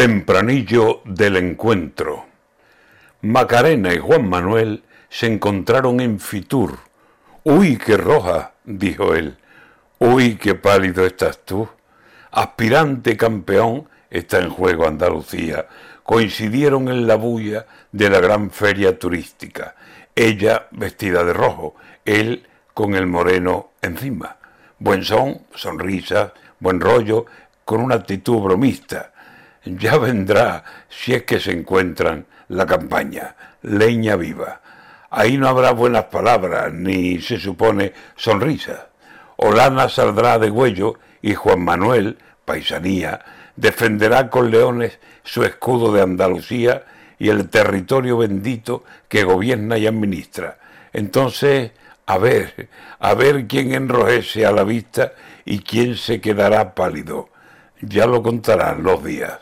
Tempranillo del encuentro. Macarena y Juan Manuel se encontraron en Fitur. Uy, qué roja, dijo él. Uy, qué pálido estás tú. Aspirante campeón está en juego Andalucía. Coincidieron en la bulla de la gran feria turística. Ella vestida de rojo, él con el moreno encima. Buen son, sonrisa, buen rollo, con una actitud bromista. Ya vendrá si es que se encuentran la campaña, leña viva. Ahí no habrá buenas palabras, ni se supone sonrisa. Olana saldrá de huello y Juan Manuel, paisanía, defenderá con leones su escudo de Andalucía y el territorio bendito que gobierna y administra. Entonces, a ver, a ver quién enrojece a la vista y quién se quedará pálido. Ya lo contarán los días.